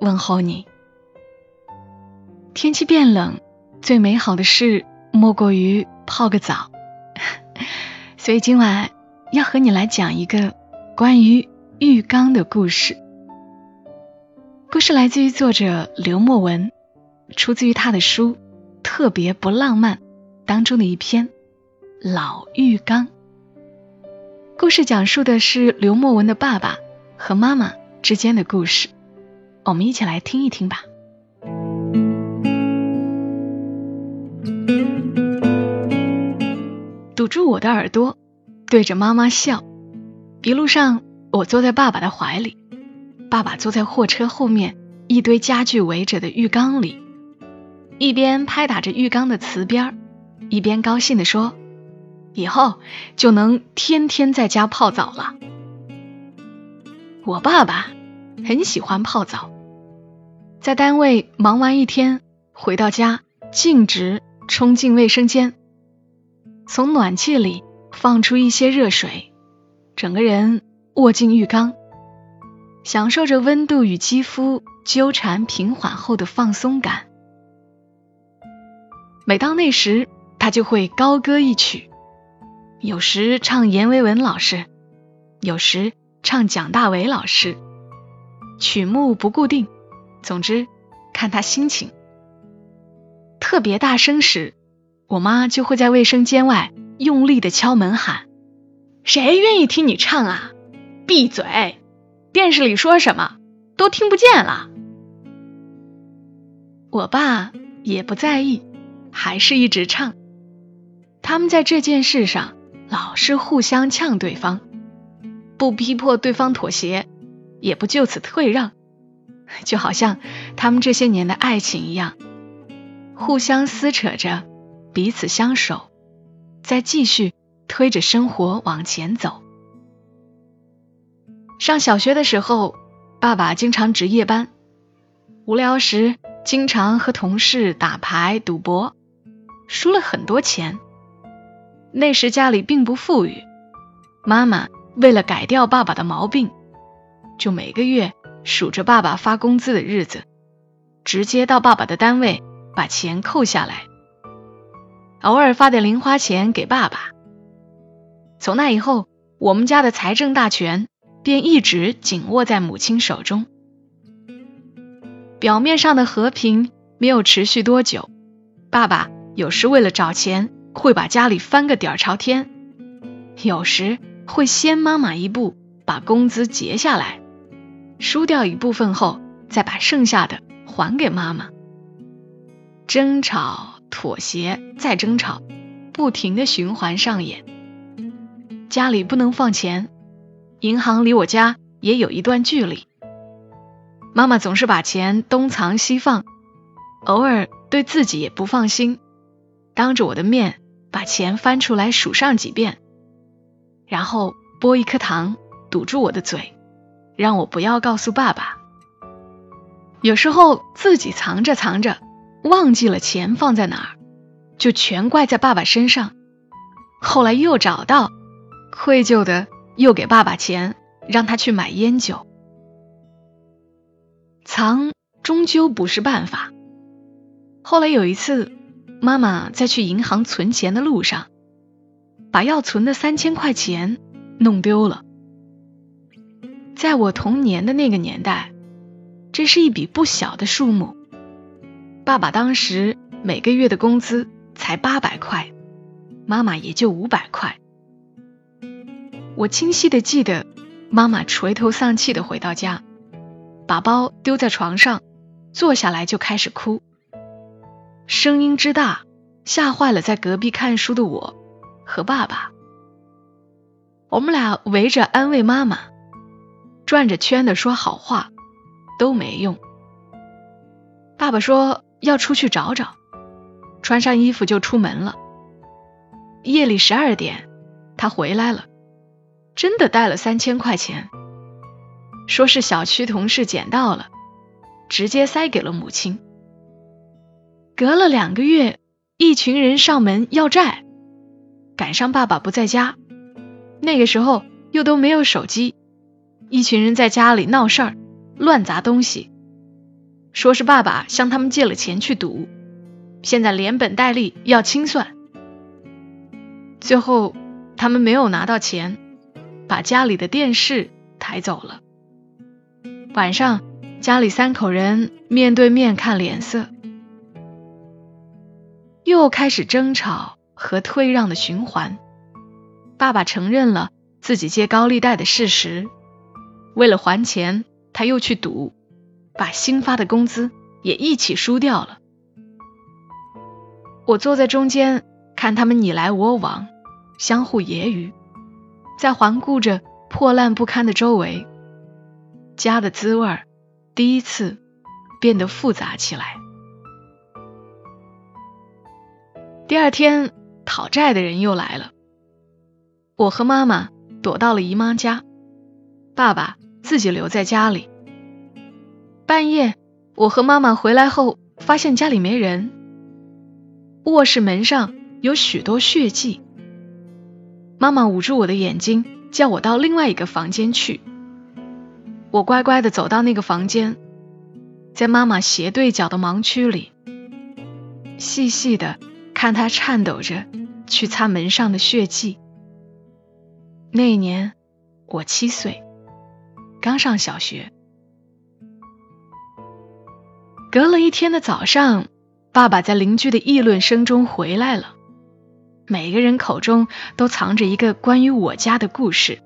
问候你。天气变冷，最美好的事莫过于泡个澡，所以今晚要和你来讲一个关于浴缸的故事。故事来自于作者刘墨文，出自于他的书《特别不浪漫》当中的一篇《老浴缸》。故事讲述的是刘墨文的爸爸和妈妈之间的故事，我们一起来听一听吧。堵住我的耳朵，对着妈妈笑。一路上，我坐在爸爸的怀里，爸爸坐在货车后面一堆家具围着的浴缸里，一边拍打着浴缸的瓷边儿，一边高兴地说：“以后就能天天在家泡澡了。”我爸爸很喜欢泡澡，在单位忙完一天回到家，径直冲进卫生间，从暖气里放出一些热水。整个人卧进浴缸，享受着温度与肌肤纠缠平缓后的放松感。每到那时，他就会高歌一曲，有时唱阎维文老师，有时唱蒋大为老师，曲目不固定，总之看他心情。特别大声时，我妈就会在卫生间外用力的敲门喊。谁愿意听你唱啊？闭嘴！电视里说什么都听不见了。我爸也不在意，还是一直唱。他们在这件事上老是互相呛对方，不逼迫对方妥协，也不就此退让，就好像他们这些年的爱情一样，互相撕扯着，彼此相守，再继续。推着生活往前走。上小学的时候，爸爸经常值夜班，无聊时经常和同事打牌赌博，输了很多钱。那时家里并不富裕，妈妈为了改掉爸爸的毛病，就每个月数着爸爸发工资的日子，直接到爸爸的单位把钱扣下来，偶尔发点零花钱给爸爸。从那以后，我们家的财政大权便一直紧握在母亲手中。表面上的和平没有持续多久，爸爸有时为了找钱，会把家里翻个底儿朝天；有时会先妈妈一步把工资结下来，输掉一部分后，再把剩下的还给妈妈。争吵、妥协、再争吵，不停的循环上演。家里不能放钱，银行离我家也有一段距离。妈妈总是把钱东藏西放，偶尔对自己也不放心，当着我的面把钱翻出来数上几遍，然后剥一颗糖堵住我的嘴，让我不要告诉爸爸。有时候自己藏着藏着，忘记了钱放在哪儿，就全怪在爸爸身上。后来又找到。愧疚的又给爸爸钱，让他去买烟酒。藏终究不是办法。后来有一次，妈妈在去银行存钱的路上，把要存的三千块钱弄丢了。在我童年的那个年代，这是一笔不小的数目。爸爸当时每个月的工资才八百块，妈妈也就五百块。我清晰的记得，妈妈垂头丧气的回到家，把包丢在床上，坐下来就开始哭，声音之大，吓坏了在隔壁看书的我和爸爸。我们俩围着安慰妈妈，转着圈的说好话，都没用。爸爸说要出去找找，穿上衣服就出门了。夜里十二点，他回来了，真的带了三千块钱，说是小区同事捡到了，直接塞给了母亲。隔了两个月，一群人上门要债，赶上爸爸不在家，那个时候又都没有手机，一群人在家里闹事儿，乱砸东西。说是爸爸向他们借了钱去赌，现在连本带利要清算。最后他们没有拿到钱，把家里的电视抬走了。晚上家里三口人面对面看脸色，又开始争吵和退让的循环。爸爸承认了自己借高利贷的事实，为了还钱，他又去赌。把新发的工资也一起输掉了。我坐在中间，看他们你来我往，相互揶揄，在环顾着破烂不堪的周围，家的滋味第一次变得复杂起来。第二天，讨债的人又来了。我和妈妈躲到了姨妈家，爸爸自己留在家里。半夜，我和妈妈回来后，发现家里没人。卧室门上有许多血迹。妈妈捂住我的眼睛，叫我到另外一个房间去。我乖乖的走到那个房间，在妈妈斜对角的盲区里，细细的看她颤抖着去擦门上的血迹。那一年我七岁，刚上小学。隔了一天的早上，爸爸在邻居的议论声中回来了。每个人口中都藏着一个关于我家的故事，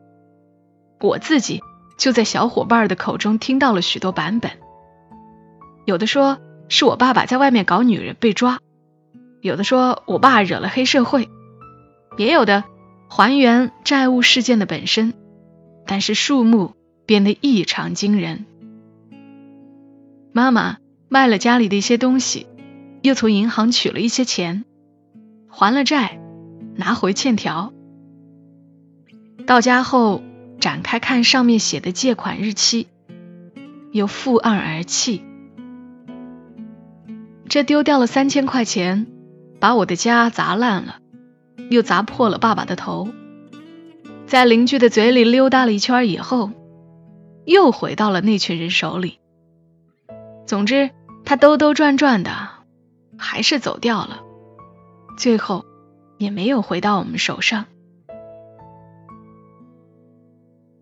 我自己就在小伙伴的口中听到了许多版本。有的说是我爸爸在外面搞女人被抓，有的说我爸惹了黑社会，也有的还原债务事件的本身，但是数目变得异常惊人。妈妈。卖了家里的一些东西，又从银行取了一些钱，还了债，拿回欠条。到家后展开看上面写的借款日期，又负案而泣。这丢掉了三千块钱，把我的家砸烂了，又砸破了爸爸的头。在邻居的嘴里溜达了一圈以后，又回到了那群人手里。总之。他兜兜转转的，还是走掉了，最后也没有回到我们手上。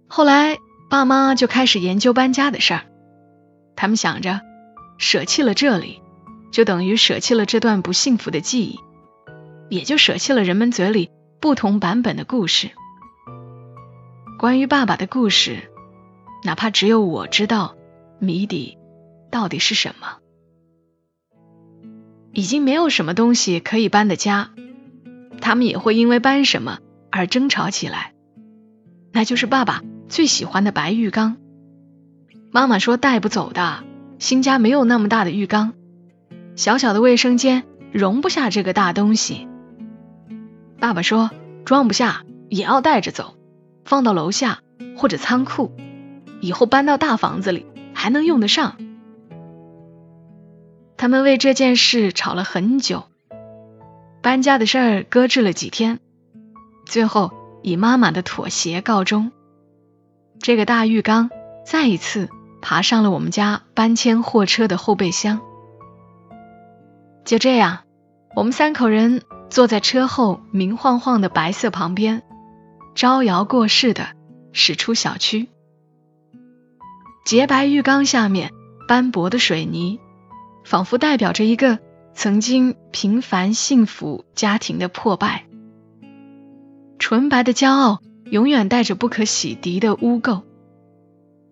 后来爸妈就开始研究搬家的事儿，他们想着，舍弃了这里，就等于舍弃了这段不幸福的记忆，也就舍弃了人们嘴里不同版本的故事。关于爸爸的故事，哪怕只有我知道谜底到底是什么。已经没有什么东西可以搬的家，他们也会因为搬什么而争吵起来。那就是爸爸最喜欢的白浴缸。妈妈说带不走的，新家没有那么大的浴缸，小小的卫生间容不下这个大东西。爸爸说装不下也要带着走，放到楼下或者仓库，以后搬到大房子里还能用得上。他们为这件事吵了很久，搬家的事儿搁置了几天，最后以妈妈的妥协告终。这个大浴缸再一次爬上了我们家搬迁货车的后备箱。就这样，我们三口人坐在车后明晃晃的白色旁边，招摇过市的驶出小区。洁白浴缸下面斑驳的水泥。仿佛代表着一个曾经平凡幸福家庭的破败，纯白的骄傲永远带着不可洗涤的污垢。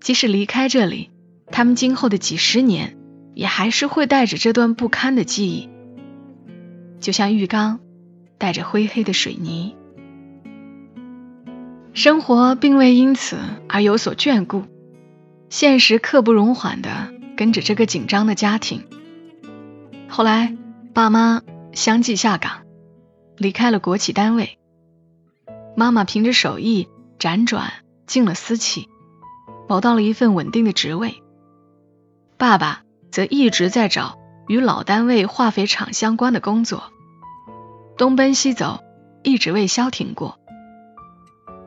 即使离开这里，他们今后的几十年也还是会带着这段不堪的记忆，就像浴缸带着灰黑的水泥。生活并未因此而有所眷顾，现实刻不容缓的跟着这个紧张的家庭。后来，爸妈相继下岗，离开了国企单位。妈妈凭着手艺辗转进了私企，保到了一份稳定的职位。爸爸则一直在找与老单位化肥厂相关的工作，东奔西走，一直未消停过。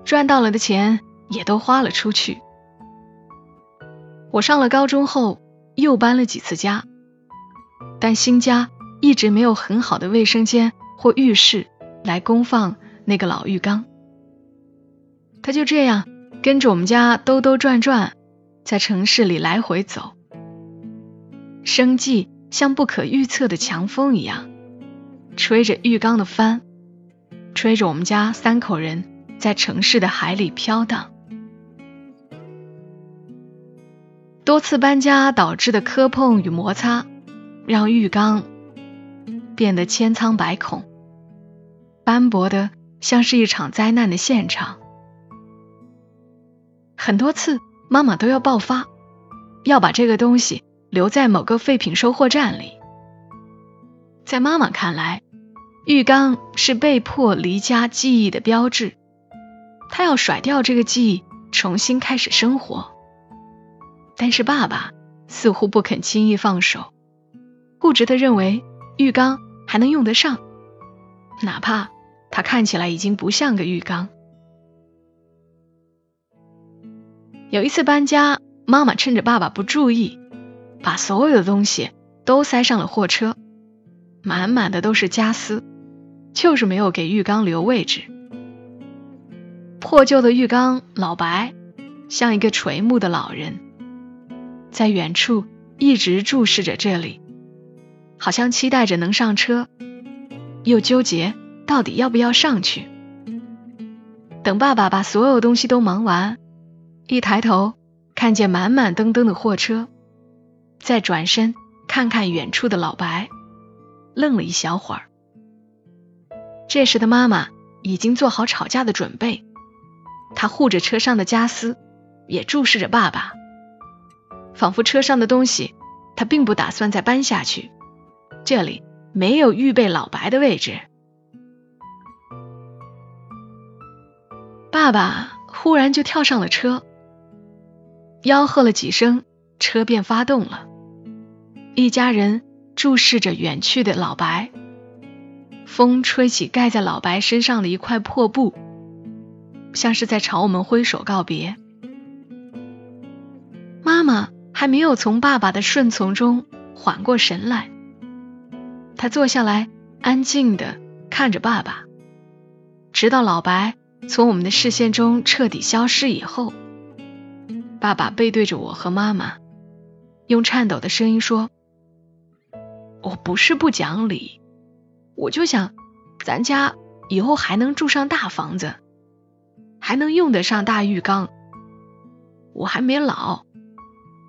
赚到了的钱也都花了出去。我上了高中后，又搬了几次家。但新家一直没有很好的卫生间或浴室来供放那个老浴缸，他就这样跟着我们家兜兜转转，在城市里来回走。生计像不可预测的强风一样，吹着浴缸的帆，吹着我们家三口人在城市的海里飘荡。多次搬家导致的磕碰与摩擦。让浴缸变得千疮百孔，斑驳的像是一场灾难的现场。很多次，妈妈都要爆发，要把这个东西留在某个废品收货站里。在妈妈看来，浴缸是被迫离家记忆的标志，她要甩掉这个记忆，重新开始生活。但是爸爸似乎不肯轻易放手。固执的认为浴缸还能用得上，哪怕它看起来已经不像个浴缸。有一次搬家，妈妈趁着爸爸不注意，把所有的东西都塞上了货车，满满的都是家私，就是没有给浴缸留位置。破旧的浴缸，老白像一个垂暮的老人，在远处一直注视着这里。好像期待着能上车，又纠结到底要不要上去。等爸爸把所有东西都忙完，一抬头看见满满登登的货车，再转身看看远处的老白，愣了一小会儿。这时的妈妈已经做好吵架的准备，她护着车上的家私，也注视着爸爸，仿佛车上的东西他并不打算再搬下去。这里没有预备老白的位置。爸爸忽然就跳上了车，吆喝了几声，车便发动了。一家人注视着远去的老白，风吹起盖在老白身上的一块破布，像是在朝我们挥手告别。妈妈还没有从爸爸的顺从中缓过神来。他坐下来，安静的看着爸爸，直到老白从我们的视线中彻底消失以后，爸爸背对着我和妈妈，用颤抖的声音说：“我不是不讲理，我就想，咱家以后还能住上大房子，还能用得上大浴缸，我还没老，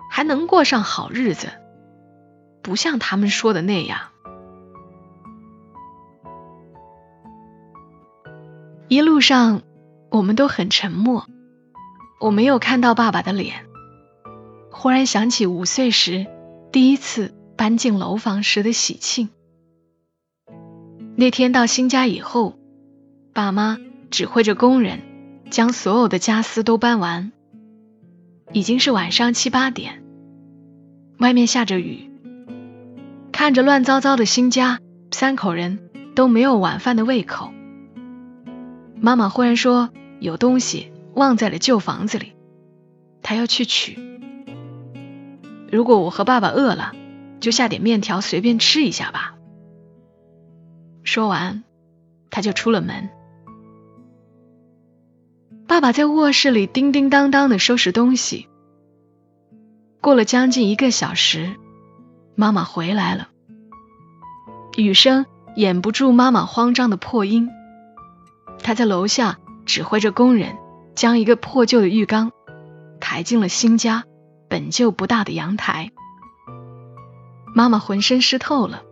还能过上好日子，不像他们说的那样。”一路上，我们都很沉默。我没有看到爸爸的脸。忽然想起五岁时第一次搬进楼房时的喜庆。那天到新家以后，爸妈指挥着工人将所有的家私都搬完。已经是晚上七八点，外面下着雨。看着乱糟糟的新家，三口人都没有晚饭的胃口。妈妈忽然说：“有东西忘在了旧房子里，她要去取。如果我和爸爸饿了，就下点面条随便吃一下吧。”说完，他就出了门。爸爸在卧室里叮叮当当的收拾东西。过了将近一个小时，妈妈回来了，雨声掩不住妈妈慌张的破音。她在楼下指挥着工人将一个破旧的浴缸抬进了新家本就不大的阳台。妈妈浑身湿透了，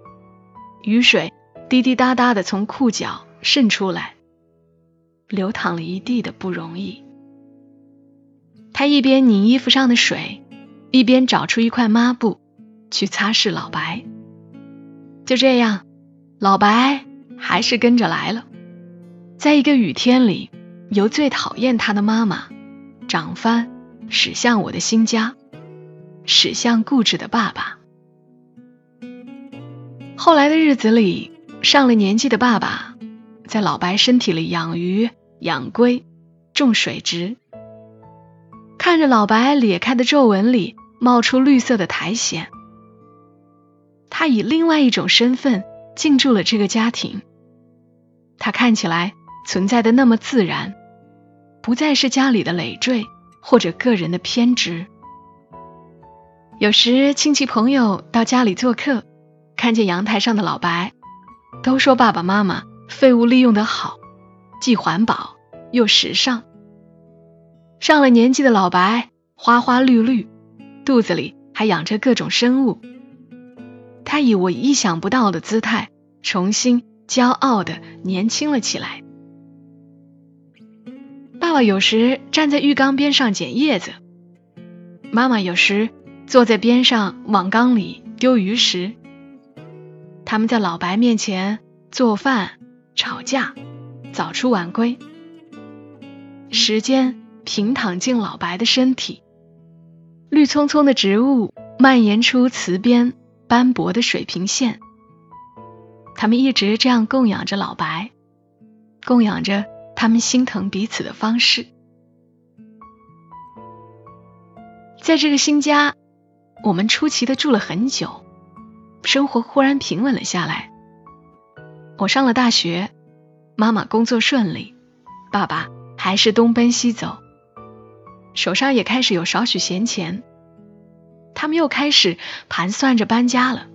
雨水滴滴答答的从裤脚渗出来，流淌了一地的不容易。他一边拧衣服上的水，一边找出一块抹布去擦拭老白。就这样，老白还是跟着来了。在一个雨天里，由最讨厌他的妈妈长帆驶向我的新家，驶向固执的爸爸。后来的日子里，上了年纪的爸爸在老白身体里养鱼、养龟、种水植，看着老白裂开的皱纹里冒出绿色的苔藓。他以另外一种身份进驻了这个家庭。他看起来存在的那么自然，不再是家里的累赘或者个人的偏执。有时亲戚朋友到家里做客，看见阳台上的老白，都说爸爸妈妈废物利用的好，既环保又时尚。上了年纪的老白花花绿绿，肚子里还养着各种生物。他以我意想不到的姿态，重新骄傲的年轻了起来。爸爸有时站在浴缸边上捡叶子，妈妈有时坐在边上往缸里丢鱼食。他们在老白面前做饭、吵架，早出晚归。时间平躺进老白的身体，绿葱葱的植物蔓延出瓷边。斑驳的水平线，他们一直这样供养着老白，供养着他们心疼彼此的方式。在这个新家，我们出奇的住了很久，生活忽然平稳了下来。我上了大学，妈妈工作顺利，爸爸还是东奔西走，手上也开始有少许闲钱。他们又开始盘算着搬家了。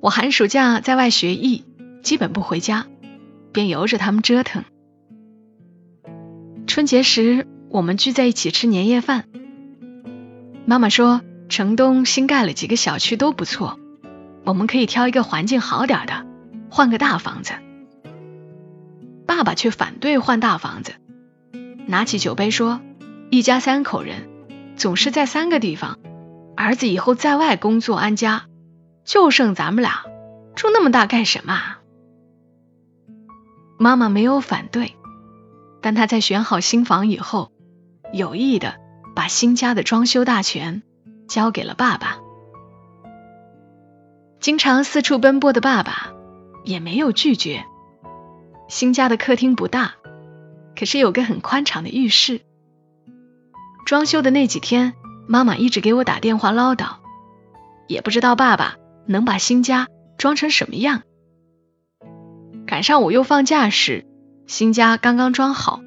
我寒暑假在外学艺，基本不回家，便由着他们折腾。春节时，我们聚在一起吃年夜饭。妈妈说，城东新盖了几个小区都不错，我们可以挑一个环境好点的，换个大房子。爸爸却反对换大房子，拿起酒杯说：“一家三口人，总是在三个地方。”儿子以后在外工作安家，就剩咱们俩，住那么大干什么？妈妈没有反对，但她在选好新房以后，有意的把新家的装修大权交给了爸爸。经常四处奔波的爸爸也没有拒绝。新家的客厅不大，可是有个很宽敞的浴室。装修的那几天。妈妈一直给我打电话唠叨，也不知道爸爸能把新家装成什么样。赶上我又放假时，新家刚刚装好，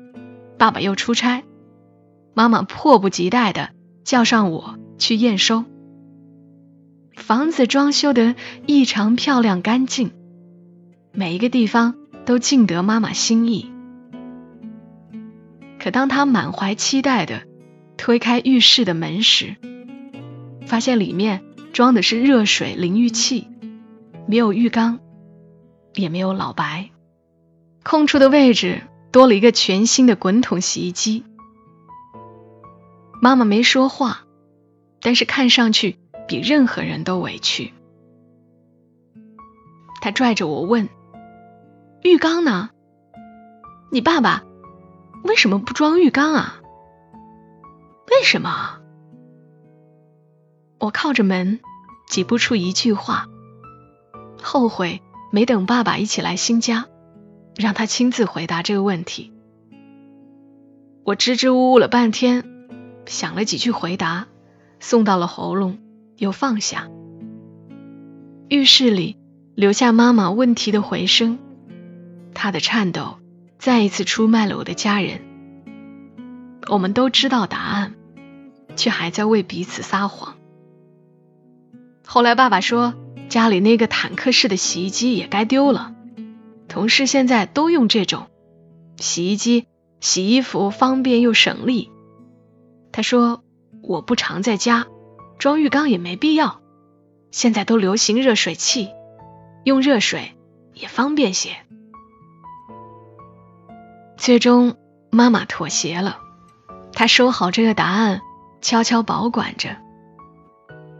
爸爸又出差，妈妈迫不及待的叫上我去验收。房子装修的异常漂亮干净，每一个地方都尽得妈妈心意。可当他满怀期待的。推开浴室的门时，发现里面装的是热水淋浴器，没有浴缸，也没有老白，空出的位置多了一个全新的滚筒洗衣机。妈妈没说话，但是看上去比任何人都委屈。她拽着我问：“浴缸呢？你爸爸为什么不装浴缸啊？”为什么？我靠着门，挤不出一句话。后悔没等爸爸一起来新家，让他亲自回答这个问题。我支支吾吾了半天，想了几句回答，送到了喉咙，又放下。浴室里留下妈妈问题的回声，她的颤抖再一次出卖了我的家人。我们都知道答案。却还在为彼此撒谎。后来爸爸说，家里那个坦克式的洗衣机也该丢了，同事现在都用这种洗衣机洗衣服方便又省力。他说我不常在家，装浴缸也没必要，现在都流行热水器，用热水也方便些。最终妈妈妥协了，她收好这个答案。悄悄保管着。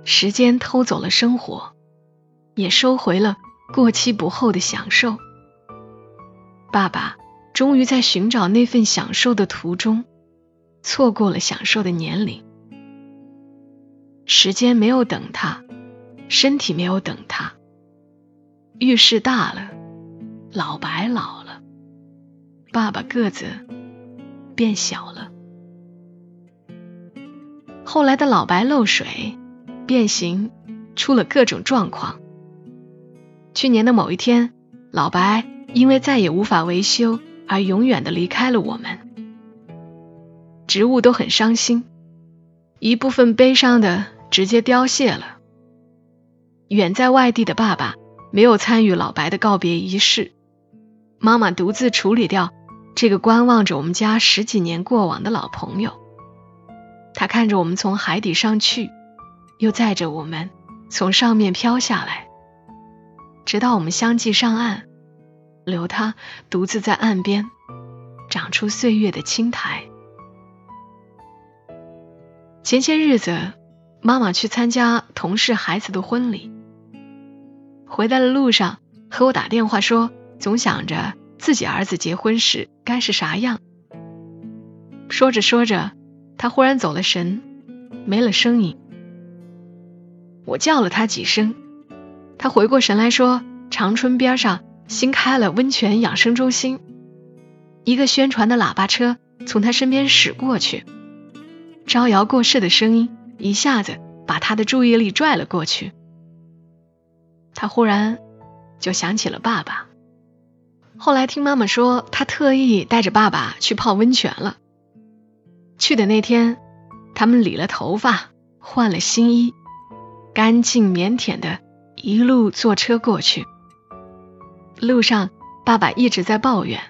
时间偷走了生活，也收回了过期不候的享受。爸爸终于在寻找那份享受的途中，错过了享受的年龄。时间没有等他，身体没有等他。浴室大了，老白老了，爸爸个子变小了。后来的老白漏水、变形，出了各种状况。去年的某一天，老白因为再也无法维修而永远的离开了我们。植物都很伤心，一部分悲伤的直接凋谢了。远在外地的爸爸没有参与老白的告别仪式，妈妈独自处理掉这个观望着我们家十几年过往的老朋友。他看着我们从海底上去，又载着我们从上面飘下来，直到我们相继上岸，留他独自在岸边长出岁月的青苔。前些日子，妈妈去参加同事孩子的婚礼，回来的路上和我打电话说，总想着自己儿子结婚时该是啥样。说着说着。他忽然走了神，没了声音。我叫了他几声，他回过神来说：“长春边上新开了温泉养生中心。”一个宣传的喇叭车从他身边驶过去，招摇过市的声音一下子把他的注意力拽了过去。他忽然就想起了爸爸。后来听妈妈说，他特意带着爸爸去泡温泉了。去的那天，他们理了头发，换了新衣，干净腼腆的，一路坐车过去。路上，爸爸一直在抱怨，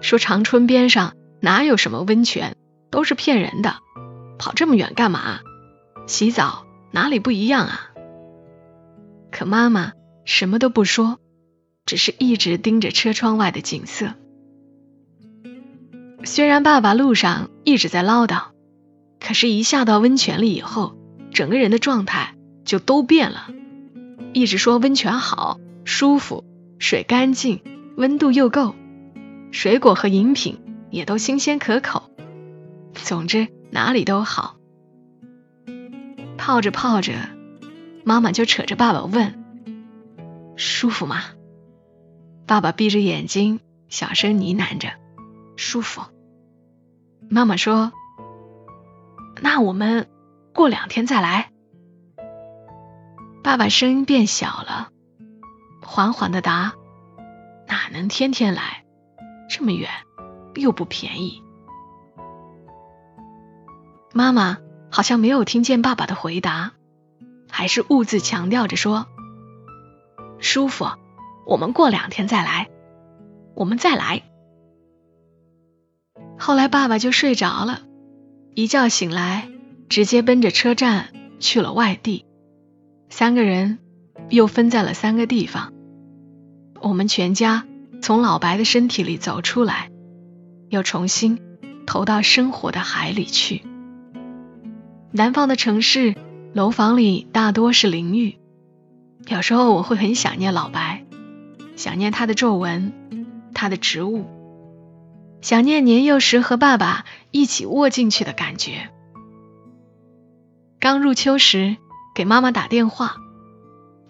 说长春边上哪有什么温泉，都是骗人的，跑这么远干嘛？洗澡哪里不一样啊？可妈妈什么都不说，只是一直盯着车窗外的景色。虽然爸爸路上一直在唠叨，可是，一下到温泉里以后，整个人的状态就都变了。一直说温泉好、舒服，水干净，温度又够，水果和饮品也都新鲜可口。总之哪里都好。泡着泡着，妈妈就扯着爸爸问：“舒服吗？”爸爸闭着眼睛，小声呢喃着：“舒服。”妈妈说：“那我们过两天再来。”爸爸声音变小了，缓缓的答：“哪能天天来？这么远，又不便宜。”妈妈好像没有听见爸爸的回答，还是兀自强调着说：“舒服，我们过两天再来，我们再来。”后来爸爸就睡着了，一觉醒来，直接奔着车站去了外地。三个人又分在了三个地方。我们全家从老白的身体里走出来，又重新投到生活的海里去。南方的城市，楼房里大多是淋浴。有时候我会很想念老白，想念他的皱纹，他的植物。想念年幼时和爸爸一起卧进去的感觉。刚入秋时给妈妈打电话，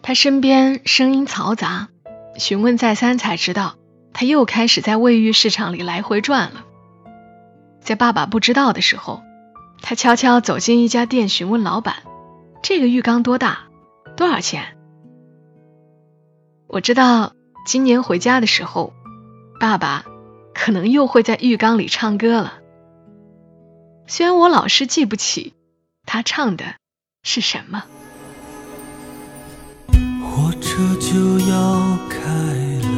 她身边声音嘈杂，询问再三才知道，她又开始在卫浴市场里来回转了。在爸爸不知道的时候，她悄悄走进一家店，询问老板：“这个浴缸多大？多少钱？”我知道今年回家的时候，爸爸。可能又会在浴缸里唱歌了。虽然我老是记不起他唱的是什么。火车就要开了，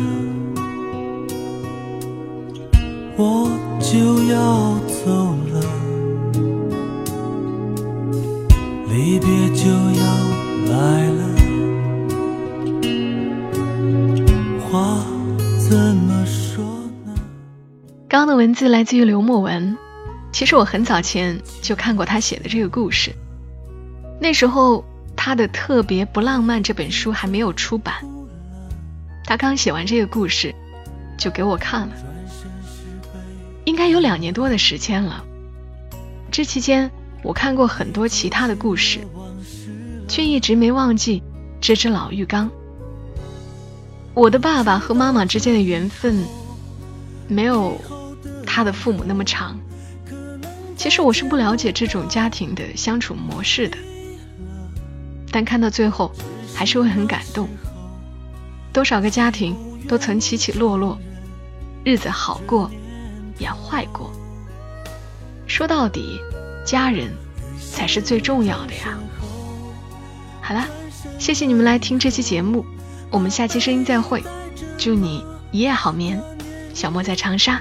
我就要走了，离别就文字来自于刘墨文。其实我很早前就看过他写的这个故事，那时候他的《特别不浪漫》这本书还没有出版，他刚写完这个故事，就给我看了，应该有两年多的时间了。这期间，我看过很多其他的故事，却一直没忘记这只老浴缸。我的爸爸和妈妈之间的缘分，没有他的父母那么长。其实我是不了解这种家庭的相处模式的，但看到最后，还是会很感动。多少个家庭都曾起起落落，日子好过，也坏过。说到底，家人才是最重要的呀。好啦，谢谢你们来听这期节目，我们下期声音再会。祝你一夜好眠，小莫在长沙